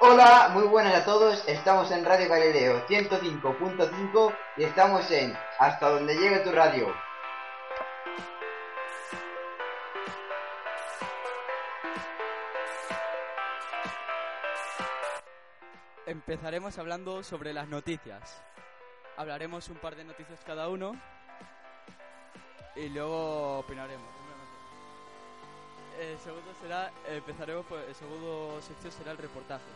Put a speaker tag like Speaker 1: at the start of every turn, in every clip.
Speaker 1: Hola, muy buenas a todos. Estamos en Radio Galileo 105.5 y estamos en Hasta donde llegue tu radio.
Speaker 2: Empezaremos hablando sobre las noticias. Hablaremos un par de noticias cada uno y luego opinaremos. El segundo será, empezaremos por el segundo sección será el reportaje.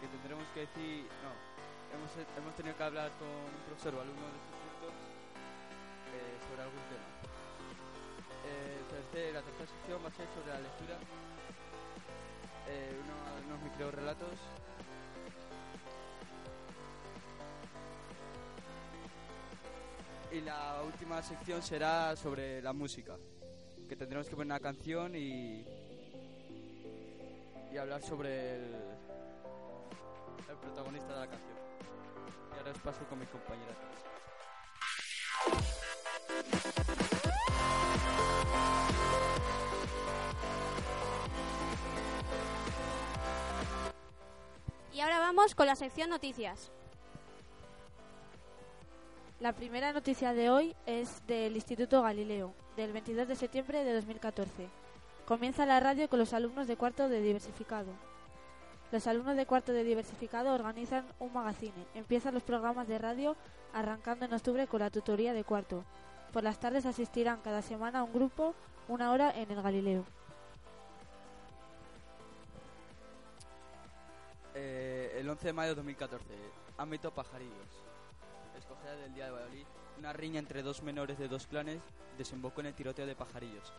Speaker 2: Que tendremos que decir, no, hemos, hemos tenido que hablar con un profesor o alumno de puntos eh, sobre algún tema. Eh, la tercera sección va a ser sobre la lectura, eh, uno- unos micro relatos Y la última sección será sobre la música, que tendremos que poner una canción y, y hablar sobre el, el protagonista de la canción. Y ahora os paso con mis compañeras.
Speaker 3: Y ahora vamos con la sección noticias.
Speaker 4: La primera noticia de hoy es del Instituto Galileo, del 22 de septiembre de 2014. Comienza la radio con los alumnos de cuarto de diversificado. Los alumnos de cuarto de diversificado organizan un magazine. Empiezan los programas de radio arrancando en octubre con la tutoría de cuarto. Por las tardes asistirán cada semana a un grupo una hora en el Galileo.
Speaker 2: Eh, el 11 de mayo de 2014, ámbito pajarillos. Escogida del día de Valladolid, una riña entre dos menores de dos clanes desembocó en el tiroteo de pajarillos.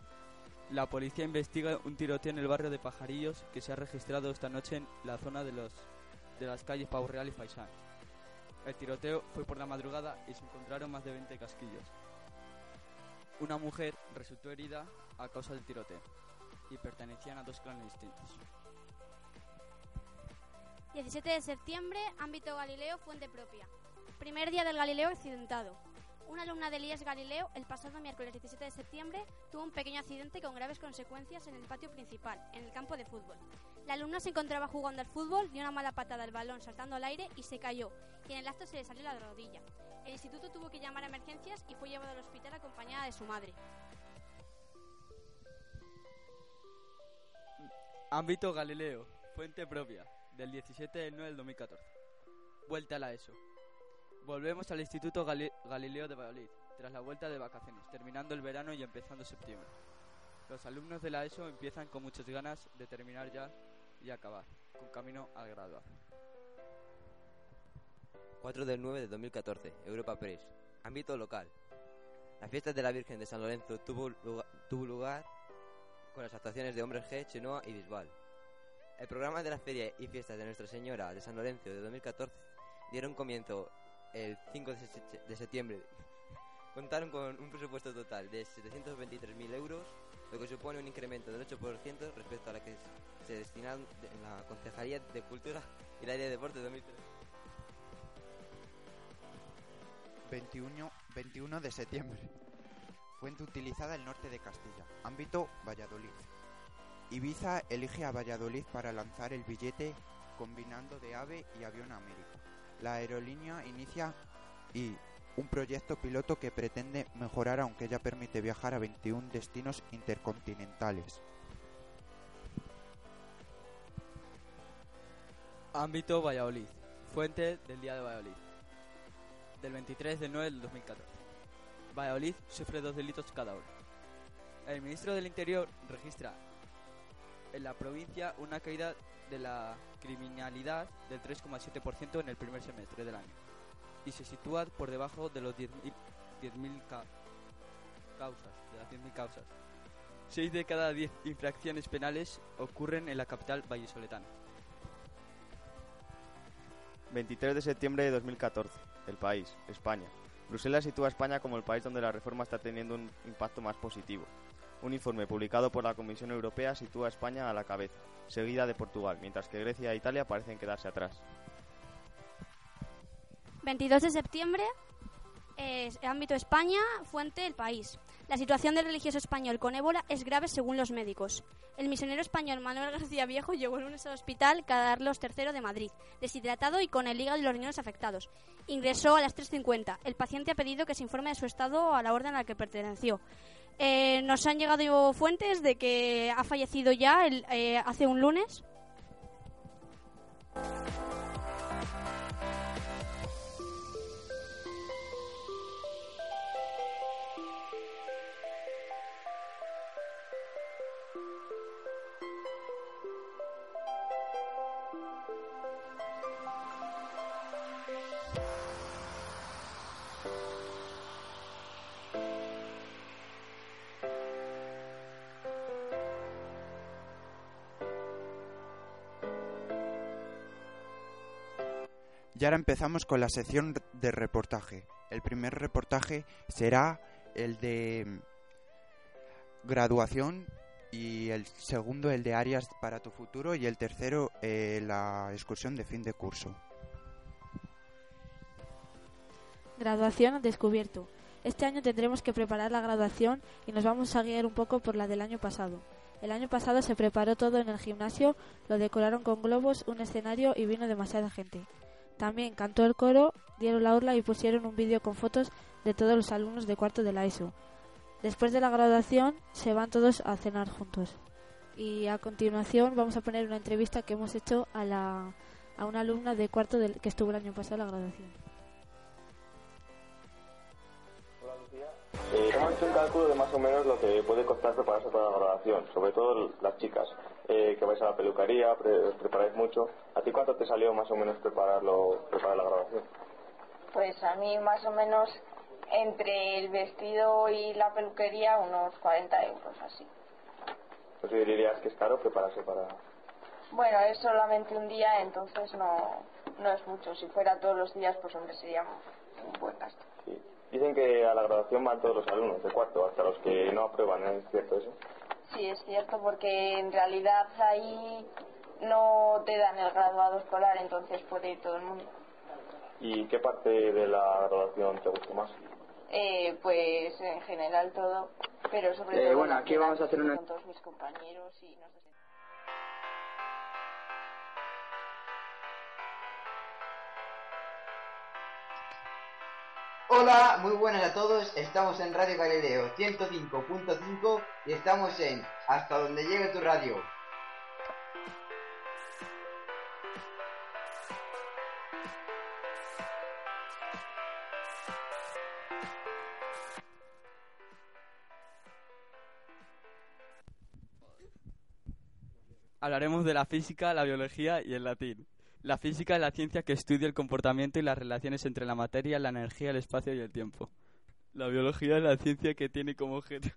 Speaker 2: La policía investiga un tiroteo en el barrio de Pajarillos que se ha registrado esta noche en la zona de, los, de las calles Pau Real y Faisán. El tiroteo fue por la madrugada y se encontraron más de 20 casquillos. Una mujer resultó herida a causa del tiroteo y pertenecían a dos clanes distintos.
Speaker 3: 17 de septiembre, ámbito Galileo, fuente propia. Primer día del Galileo accidentado. Una alumna del IES Galileo, el pasado miércoles 17 de septiembre, tuvo un pequeño accidente con graves consecuencias en el patio principal, en el campo de fútbol. La alumna se encontraba jugando al fútbol, dio una mala patada al balón saltando al aire y se cayó, y en el acto se le salió la rodilla. El instituto tuvo que llamar a emergencias y fue llevado al hospital acompañada de su madre.
Speaker 2: Ámbito Galileo, fuente propia, del 17 del 9 del 2014. Vuelta a la ESO. Volvemos al Instituto Gali- Galileo de Valladolid, tras la vuelta de vacaciones, terminando el verano y empezando septiembre. Los alumnos de la ESO empiezan con muchas ganas de terminar ya y acabar, con camino al graduar.
Speaker 5: 4 del 9 de 2014, Europa Press. Ámbito local. La fiesta de la Virgen de San Lorenzo tuvo lugar, tuvo lugar con las actuaciones de Hombres G, Chenoa y Bisbal. El programa de la Feria y Fiestas de Nuestra Señora de San Lorenzo de 2014 dieron comienzo el 5 de se- de septiembre. Contaron con un presupuesto total de 723.000 euros, lo que supone un incremento del 8% respecto a la que se destinaron en la Concejalía de Cultura y el Área de Deporte de 2013.
Speaker 6: 21, 21 de septiembre. Fuente utilizada el norte de Castilla. Ámbito Valladolid. Ibiza elige a Valladolid para lanzar el billete combinando de AVE y avión América. La aerolínea inicia y un proyecto piloto que pretende mejorar aunque ya permite viajar a 21 destinos intercontinentales.
Speaker 2: Ámbito Valladolid, fuente del día de Valladolid, del 23 del 9 del 2014. Valladolid sufre dos delitos cada hora. El ministro del Interior registra en la provincia una caída de la criminalidad del 3,7% en el primer semestre del año y se sitúa por debajo de los 10.000 10.000 ca- causas, de las 10.000 causas. 6 de cada 10 infracciones penales ocurren en la capital vallisoletana.
Speaker 7: 23 de septiembre de 2014. El país, España. Bruselas sitúa a España como el país donde la reforma está teniendo un impacto más positivo. Un informe publicado por la Comisión Europea sitúa a España a la cabeza, seguida de Portugal, mientras que Grecia e Italia parecen quedarse atrás.
Speaker 3: 22 de septiembre, eh, ámbito España, fuente El País. La situación del religioso español con ébola es grave según los médicos. El misionero español Manuel García Viejo llegó el lunes al hospital Carlos III de Madrid, deshidratado y con el hígado y los riñones afectados. Ingresó a las 3.50. El paciente ha pedido que se informe de su estado a la orden a la que perteneció. Eh, nos han llegado fuentes de que ha fallecido ya eh, hace un lunes.
Speaker 6: Y ahora empezamos con la sección de reportaje. El primer reportaje será el de mm, graduación y el segundo el de áreas para tu futuro y el tercero eh, la excursión de fin de curso.
Speaker 4: Graduación descubierto. Este año tendremos que preparar la graduación y nos vamos a guiar un poco por la del año pasado. El año pasado se preparó todo en el gimnasio, lo decoraron con globos, un escenario y vino demasiada gente. También cantó el coro, dieron la orla y pusieron un vídeo con fotos de todos los alumnos de cuarto de la ESO. Después de la graduación se van todos a cenar juntos. Y a continuación vamos a poner una entrevista que hemos hecho a, la, a una alumna de cuarto del, que estuvo el año pasado en la graduación.
Speaker 8: Eh, hemos hecho un cálculo de más o menos lo que puede costar prepararse para la graduación, sobre todo las chicas, eh, que vais a la peluquería, pre- os preparáis mucho. ¿A ti cuánto te salió más o menos prepararlo, preparar la graduación?
Speaker 9: Pues a mí más o menos entre el vestido y la peluquería unos 40 euros así.
Speaker 8: Pues dirías que es caro prepararse para...
Speaker 9: Bueno, es solamente un día, entonces no, no es mucho. Si fuera todos los días, pues hombre, sería un buen gasto.
Speaker 8: Sí. Dicen que a la graduación van todos los alumnos de cuarto, hasta los que no aprueban, ¿es cierto eso?
Speaker 9: Sí, es cierto, porque en realidad ahí no te dan el graduado escolar, entonces puede ir todo el mundo.
Speaker 8: ¿Y qué parte de la graduación te gustó más?
Speaker 9: Eh, pues en general todo, pero sobre
Speaker 10: Eh,
Speaker 9: todo
Speaker 10: bueno, aquí vamos a hacer una-
Speaker 9: con todos mis compañeros y no sé.
Speaker 1: Hola, muy buenas a todos. Estamos en Radio Galileo 105.5 y estamos en Hasta donde llegue tu radio.
Speaker 2: Hablaremos de la física, la biología y el latín. La física es la ciencia que estudia el comportamiento y las relaciones entre la materia, la energía, el espacio y el tiempo. La biología es la ciencia que tiene como objeto,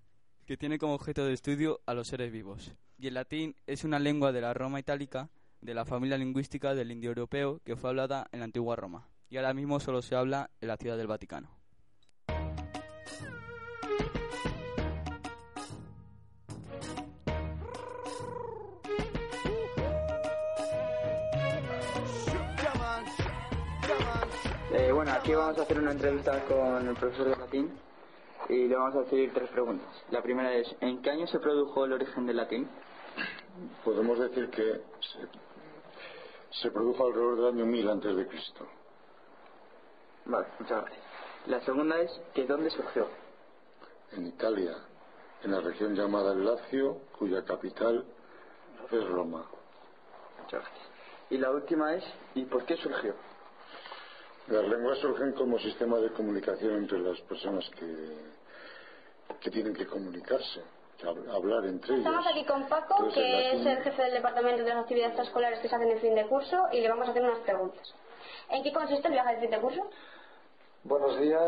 Speaker 2: que tiene como objeto de estudio a los seres vivos. Y el latín es una lengua de la Roma itálica, de la familia lingüística del indoeuropeo que fue hablada en la antigua Roma. Y ahora mismo solo se habla en la ciudad del Vaticano.
Speaker 10: Aquí vamos a hacer una entrevista con el profesor de latín y le vamos a hacer tres preguntas. La primera es, ¿en qué año se produjo el origen del latín?
Speaker 11: Podemos decir que se, se produjo alrededor del año 1000 antes de Cristo.
Speaker 10: Vale, muchas gracias. La segunda es, ¿que dónde surgió?
Speaker 11: En Italia, en la región llamada el Lacio, cuya capital es Roma.
Speaker 10: Muchas gracias. Y la última es, ¿y por qué surgió?
Speaker 11: Las lenguas surgen como sistema de comunicación entre las personas que, que tienen que comunicarse, que hab- hablar entre ellas.
Speaker 12: Estamos aquí con Paco,
Speaker 11: Entonces,
Speaker 12: que es
Speaker 11: latín-
Speaker 12: el jefe del departamento de las actividades escolares que se hacen en fin de curso, y le vamos a hacer unas preguntas. ¿En qué consiste el viaje de fin de curso?
Speaker 10: Buenos días.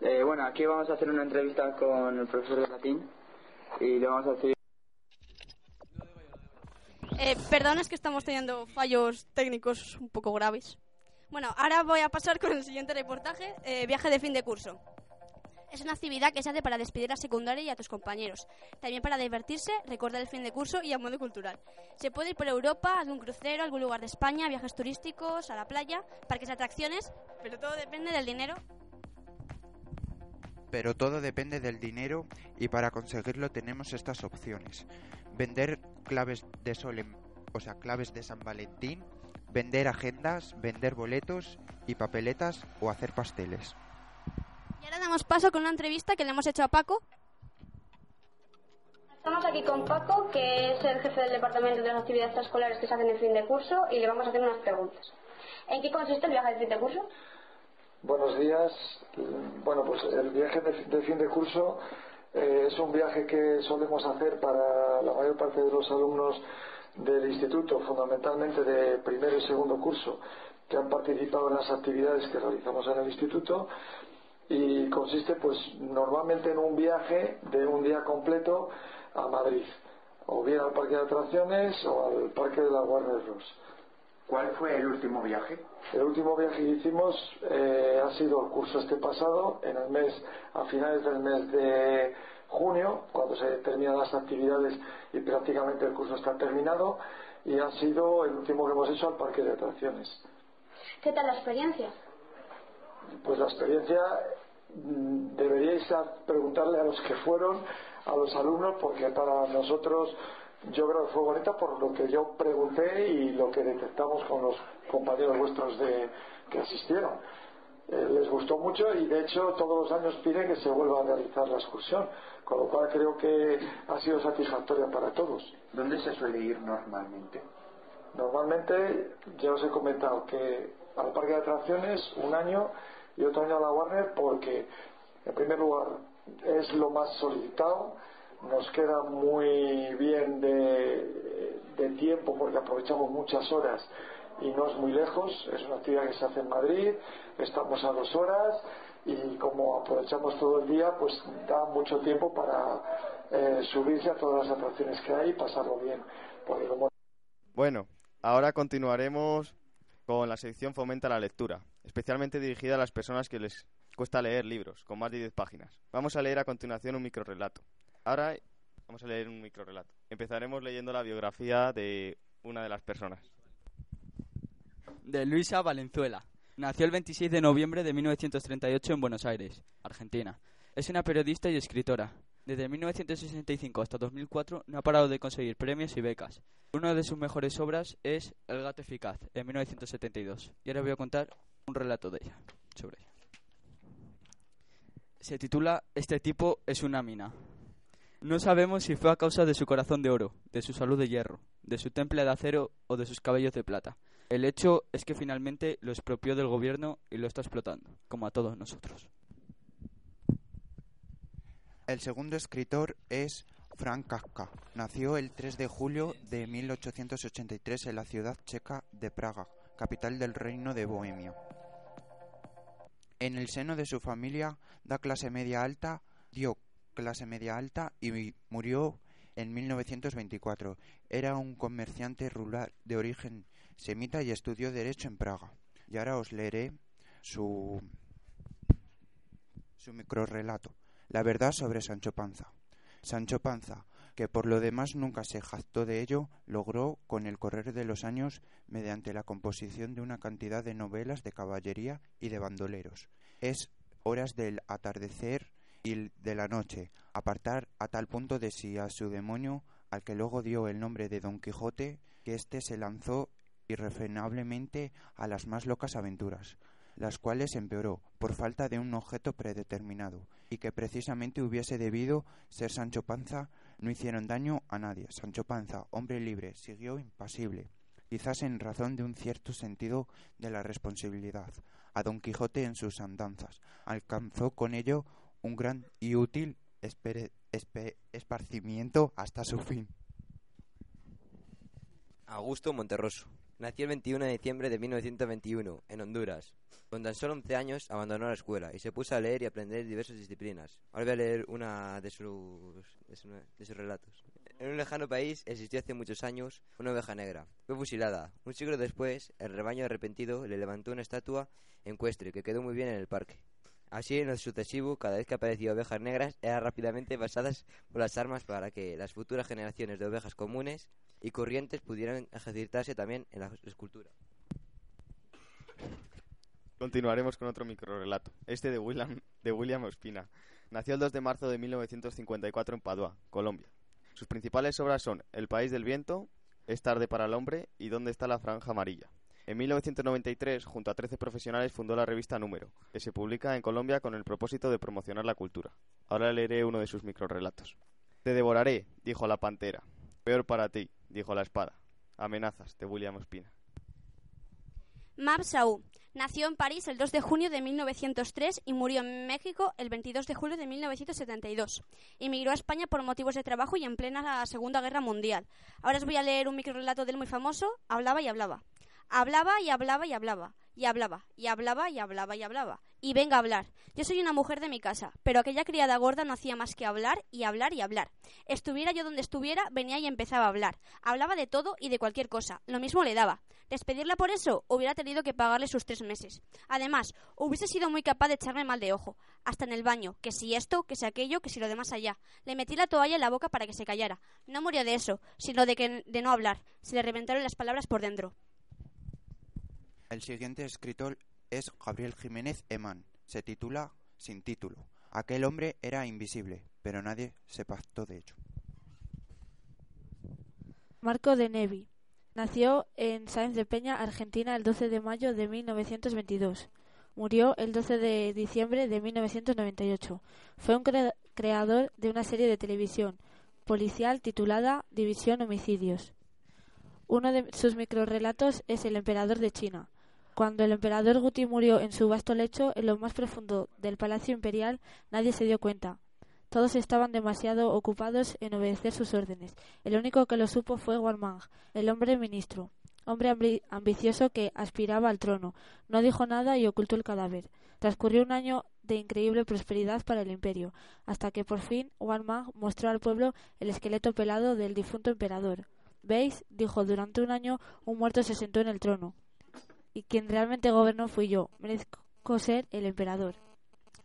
Speaker 10: Eh, bueno, aquí vamos a hacer una entrevista con el profesor de latín y le vamos a decir...
Speaker 3: Eh, perdón, es que estamos teniendo fallos técnicos un poco graves. Bueno, ahora voy a pasar con el siguiente reportaje, eh, viaje de fin de curso. Es una actividad que se hace para despedir a secundaria y a tus compañeros. También para divertirse, recordar el fin de curso y a modo cultural. Se puede ir por Europa, a algún crucero, a algún lugar de España, viajes turísticos, a la playa, parques de atracciones, pero todo depende del dinero
Speaker 6: Pero todo depende del dinero y para conseguirlo tenemos estas opciones. Vender claves de sol, en- o sea, claves de San Valentín, vender agendas, vender boletos y papeletas o hacer pasteles.
Speaker 3: Y ahora damos paso con una entrevista que le hemos hecho a Paco.
Speaker 12: Estamos aquí con Paco, que es el jefe del departamento de las actividades escolares que se hacen en fin de curso y le vamos a hacer unas preguntas. ¿En qué consiste el viaje de fin de curso?
Speaker 13: Buenos días. Bueno, pues el viaje de, de fin de curso eh, es un viaje que solemos hacer para la mayor parte de los alumnos del instituto, fundamentalmente de primero y segundo curso, que han participado en las actividades que realizamos en el instituto y consiste pues normalmente en un viaje de un día completo a Madrid, o bien al parque de atracciones o al parque de la Warner Bros.
Speaker 6: ¿Cuál fue el último viaje?
Speaker 13: El último viaje que hicimos eh, ha sido el curso este pasado, en el mes, a finales del mes de junio, cuando se terminan las actividades y prácticamente el curso está terminado, y ha sido el último que hemos hecho al parque de atracciones.
Speaker 12: ¿Qué tal la experiencia?
Speaker 13: Pues la experiencia mm, deberíais preguntarle a los que fueron, a los alumnos, porque para nosotros yo creo que fue bonita por lo que yo pregunté y lo que detectamos con los compañeros vuestros de, que asistieron. Eh, les gustó mucho y de hecho todos los años piden que se vuelva a realizar la excursión, con lo cual creo que ha sido satisfactoria para todos.
Speaker 6: ¿Dónde se suele ir normalmente?
Speaker 13: Normalmente ya os he comentado que al parque de atracciones un año y otro año a la Warner porque en primer lugar es lo más solicitado, nos queda muy bien de, de tiempo porque aprovechamos muchas horas y no es muy lejos, es una actividad que se hace en Madrid, estamos a dos horas y como aprovechamos todo el día pues da mucho tiempo para eh, subirse a todas las atracciones que hay y pasarlo bien.
Speaker 7: Bueno, ahora continuaremos con la sección Fomenta la lectura, especialmente dirigida a las personas que les cuesta leer libros, con más de 10 páginas. Vamos a leer a continuación un microrelato. Ahora vamos a leer un microrelato. Empezaremos leyendo la biografía de una de las personas.
Speaker 2: De Luisa Valenzuela. Nació el 26 de noviembre de 1938 en Buenos Aires, Argentina. Es una periodista y escritora. Desde 1965 hasta 2004 no ha parado de conseguir premios y becas. Una de sus mejores obras es El gato eficaz, en 1972. Y ahora voy a contar un relato de ella, sobre ella. Se titula Este tipo es una mina. No sabemos si fue a causa de su corazón de oro, de su salud de hierro, de su temple de acero o de sus cabellos de plata. El hecho es que finalmente lo expropió del gobierno y lo está explotando, como a todos nosotros.
Speaker 6: El segundo escritor es Frank Kafka. Nació el 3 de julio de 1883 en la ciudad checa de Praga, capital del reino de Bohemia. En el seno de su familia da clase media alta, dio clase media alta y murió en 1924. Era un comerciante rural de origen semita y estudió derecho en Praga. Y ahora os leeré su su microrrelato. La verdad sobre Sancho Panza. Sancho Panza, que por lo demás nunca se jactó de ello, logró, con el correr de los años, mediante la composición de una cantidad de novelas de caballería y de bandoleros, es horas del atardecer y de la noche, apartar a tal punto de sí a su demonio, al que luego dio el nombre de Don Quijote, que éste se lanzó irrefrenablemente a las más locas aventuras, las cuales empeoró por falta de un objeto predeterminado, y que precisamente hubiese debido ser Sancho Panza, no hicieron daño a nadie. Sancho Panza, hombre libre, siguió impasible, quizás en razón de un cierto sentido de la responsabilidad, a Don Quijote en sus andanzas. Alcanzó con ello un gran y útil esparcimiento hasta su fin.
Speaker 5: Augusto Monterroso. Nació el 21 de diciembre de 1921, en Honduras. Con tan solo 11 años abandonó la escuela y se puso a leer y aprender diversas disciplinas. Ahora voy a leer una de sus, de, de sus relatos. En un lejano país existió hace muchos años una oveja negra. Fue fusilada. Un siglo después, el rebaño arrepentido le levantó una estatua ecuestre que quedó muy bien en el parque. Así, en lo sucesivo, cada vez que aparecían ovejas negras, eran rápidamente pasadas por las armas para que las futuras generaciones de ovejas comunes y corrientes pudieran ejercitarse también en la escultura.
Speaker 7: Continuaremos con otro microrelato, este de William, de William Ospina. Nació el 2 de marzo de 1954 en Padua, Colombia. Sus principales obras son El país del viento, Es tarde para el hombre y ¿Dónde está la franja amarilla? En 1993, junto a 13 profesionales, fundó la revista Número, que se publica en Colombia con el propósito de promocionar la cultura. Ahora leeré uno de sus microrelatos. Te devoraré, dijo la pantera. Peor para ti, dijo la espada. Amenazas, de William Ospina.
Speaker 3: Mab Saúl nació en París el 2 de junio de 1903 y murió en México el 22 de julio de 1972. Emigró a España por motivos de trabajo y en plena Segunda Guerra Mundial. Ahora os voy a leer un microrelato del muy famoso, Hablaba y hablaba. Hablaba y hablaba y hablaba, y hablaba, y hablaba y hablaba y hablaba. Y venga a hablar. Yo soy una mujer de mi casa, pero aquella criada gorda no hacía más que hablar y hablar y hablar. Estuviera yo donde estuviera, venía y empezaba a hablar. Hablaba de todo y de cualquier cosa. Lo mismo le daba. Despedirla por eso hubiera tenido que pagarle sus tres meses. Además, hubiese sido muy capaz de echarme mal de ojo. Hasta en el baño. Que si esto, que si aquello, que si lo demás allá. Le metí la toalla en la boca para que se callara. No murió de eso, sino de, que, de no hablar. Se le reventaron las palabras por dentro.
Speaker 6: El siguiente escritor es Gabriel Jiménez Eman. Se titula Sin título. Aquel hombre era invisible, pero nadie se pactó de ello.
Speaker 4: Marco de Nevi. Nació en Sáenz de Peña, Argentina, el 12 de mayo de 1922. Murió el 12 de diciembre de 1998. Fue un cre creador de una serie de televisión policial titulada División Homicidios. Uno de sus microrelatos es El emperador de China. Cuando el emperador Guti murió en su vasto lecho, en lo más profundo del palacio imperial, nadie se dio cuenta. Todos estaban demasiado ocupados en obedecer sus órdenes. El único que lo supo fue Warmang, el hombre ministro, hombre ambi ambicioso que aspiraba al trono. No dijo nada y ocultó el cadáver. Transcurrió un año de increíble prosperidad para el imperio, hasta que por fin Warmang mostró al pueblo el esqueleto pelado del difunto emperador. ¿Veis? dijo, durante un año un muerto se sentó en el trono y quien realmente gobernó fui yo. Merezco ser el emperador.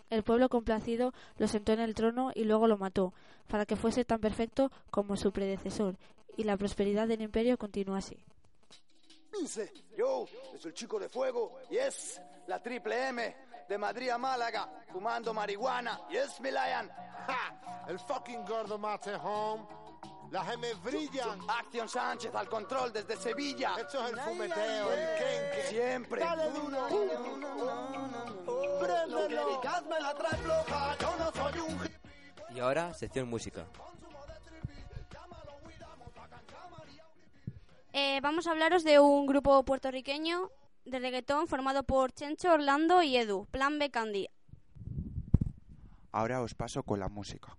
Speaker 4: El pueblo complacido lo sentó en el trono y luego lo mató, para que fuese tan perfecto como su predecesor, y la prosperidad del imperio continuase.
Speaker 14: Dice, yo, soy el chico de fuego, y es la triple M de Madrid a Málaga, fumando marihuana, y es Milayan.
Speaker 15: ¡Ja! El fucking gordo mate home. Las gemes brillan.
Speaker 14: Acción Sánchez al control desde Sevilla.
Speaker 15: Esto es el fumeteo, el kenke.
Speaker 14: Siempre.
Speaker 15: Dale duro.
Speaker 5: Y ahora, sección música.
Speaker 3: Eh, vamos a hablaros de un grupo puertorriqueño de reggaetón formado por Chencho, Orlando y Edu, Plan B Candy.
Speaker 6: Ahora os paso con la música.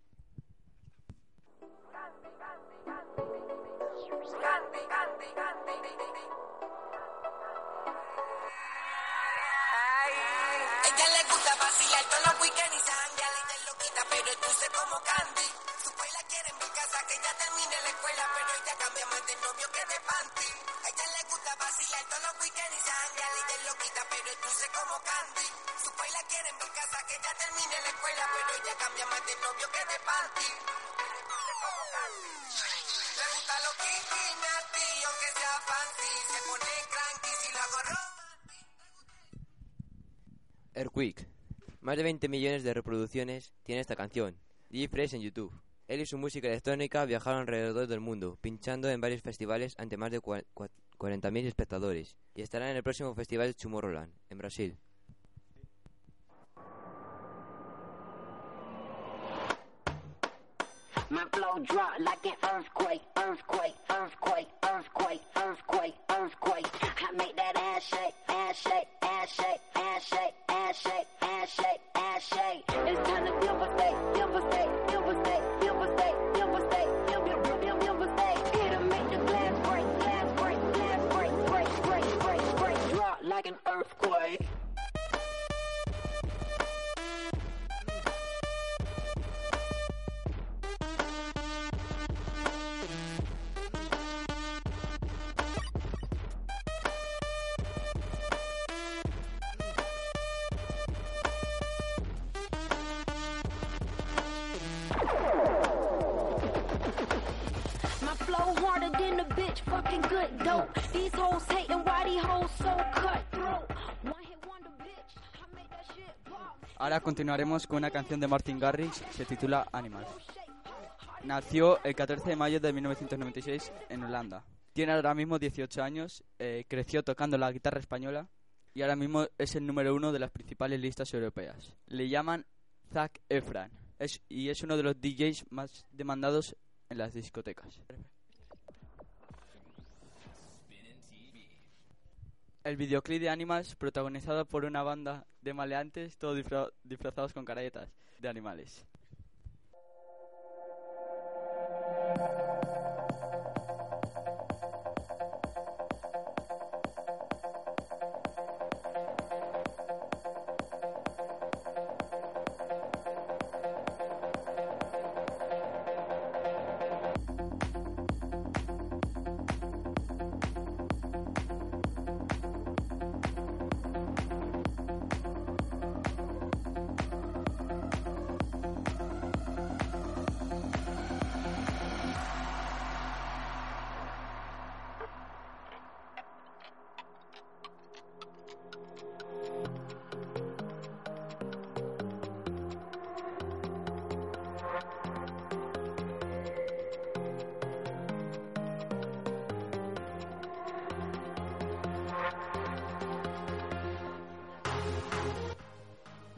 Speaker 16: Más de
Speaker 5: 20 millones de reproducciones tiene esta canción. DJ Fresh en YouTube. Él y su música electrónica viajaron alrededor del mundo, pinchando en varios festivales ante más de cua- cua- 40.000 espectadores, y estarán en el próximo festival Tomorrowland, en Brasil.
Speaker 17: Flow like that shake, ass shake. It's time to give a steak, give a steak. It'll make the glass break, glass break, glass break, break, break, break, break. Drop like an earthquake. These hoes hating why these hoes so cutthroat. One hit wonder bitch, I make that shit pop.
Speaker 2: Ahora continuaremos con una canción de Martin Garrix, se titula Animals. Nació el 14 de mayo de 1996 en Holanda. Tiene ahora mismo 18 años, eh, creció tocando la guitarra española y ahora mismo es el número uno de las principales listas europeas. Le llaman Zac Efran es, y es uno de los DJs más demandados en las discotecas. El videoclip de Animals, protagonizado por una banda de maleantes, todos disfra- disfrazados con caretas de animales.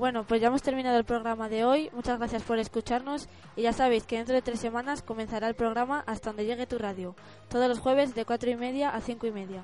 Speaker 4: Bueno, pues ya hemos terminado el programa de hoy. Muchas gracias por escucharnos y ya sabéis que dentro de tres semanas comenzará el programa Hasta donde llegue tu radio, todos los jueves de cuatro y media a cinco y media.